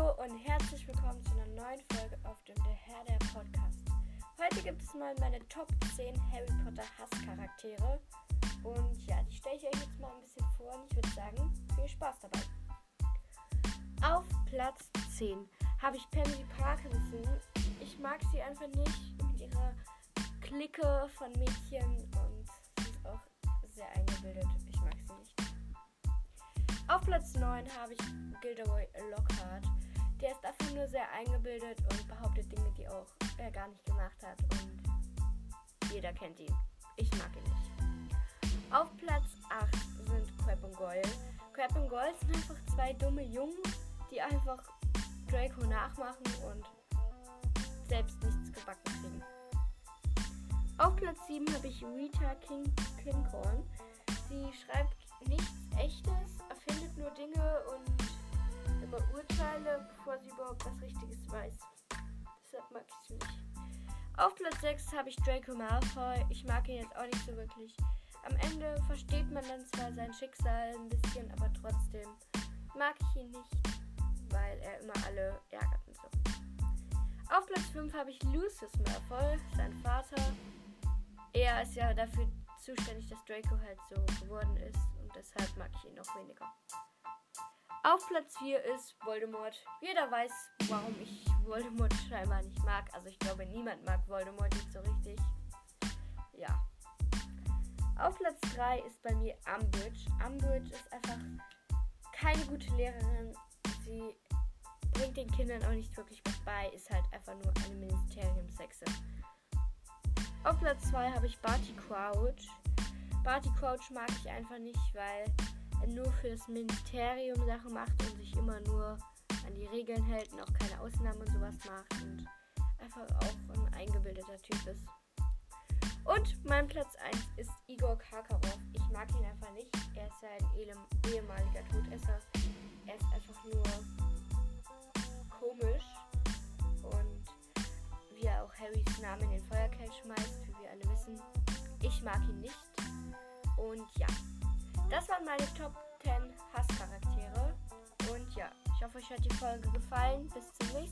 und herzlich willkommen zu einer neuen Folge auf dem Der Herr der Podcast. Heute gibt es mal meine Top 10 Harry Potter Hasscharaktere. Und ja, die stelle ich euch jetzt mal ein bisschen vor und ich würde sagen, viel Spaß dabei. Auf Platz 10 habe ich Pansy Parkinson. Ich mag sie einfach nicht mit ihrer Clique von Mädchen und sie ist auch sehr eingebildet. Ich mag sie nicht. Auf Platz 9 habe ich Gilderoy Lockhart. Der ist einfach nur sehr eingebildet und behauptet Dinge, die auch er gar nicht gemacht hat. Und jeder kennt ihn. Ich mag ihn nicht. Auf Platz 8 sind Crab und Goyle. Crab und Goyle sind einfach zwei dumme Jungen, die einfach Draco nachmachen und selbst nichts gebacken kriegen. Auf Platz 7 habe ich Rita King Kinghorn. Sie schreibt nichts Echtes, bevor sie überhaupt was Richtiges weiß. Deshalb mag ich sie nicht. Auf Platz 6 habe ich Draco Malfoy. Ich mag ihn jetzt auch nicht so wirklich. Am Ende versteht man dann zwar sein Schicksal ein bisschen, aber trotzdem mag ich ihn nicht, weil er immer alle ärgert und so. Auf Platz 5 habe ich Lucius Malfoy, sein Vater. Er ist ja dafür zuständig, dass Draco halt so geworden ist und deshalb mag ich ihn noch weniger. Auf Platz 4 ist Voldemort. Jeder weiß, warum ich Voldemort scheinbar nicht mag. Also ich glaube, niemand mag Voldemort nicht so richtig. Ja. Auf Platz 3 ist bei mir Umbridge. Umbridge ist einfach keine gute Lehrerin. Sie bringt den Kindern auch nicht wirklich was bei, ist halt einfach nur eine Ministeriumshexe. Auf Platz 2 habe ich Barty Crouch. Barty Crouch mag ich einfach nicht, weil nur fürs Ministerium Sachen macht und sich immer nur an die Regeln hält und auch keine Ausnahmen und sowas macht und einfach auch ein eingebildeter Typ ist. Und mein Platz 1 ist Igor Karkaroff. Ich mag ihn einfach nicht. Er ist ja ein ehemaliger Todesser. Er ist einfach nur komisch und wie er auch Harrys Namen in den Feuerkelch schmeißt, wie wir alle wissen. Ich mag ihn nicht. Und ja, das waren meine Top 10 Hasscharaktere. Und ja, ich hoffe, euch hat die Folge gefallen. Bis zum nächsten Mal.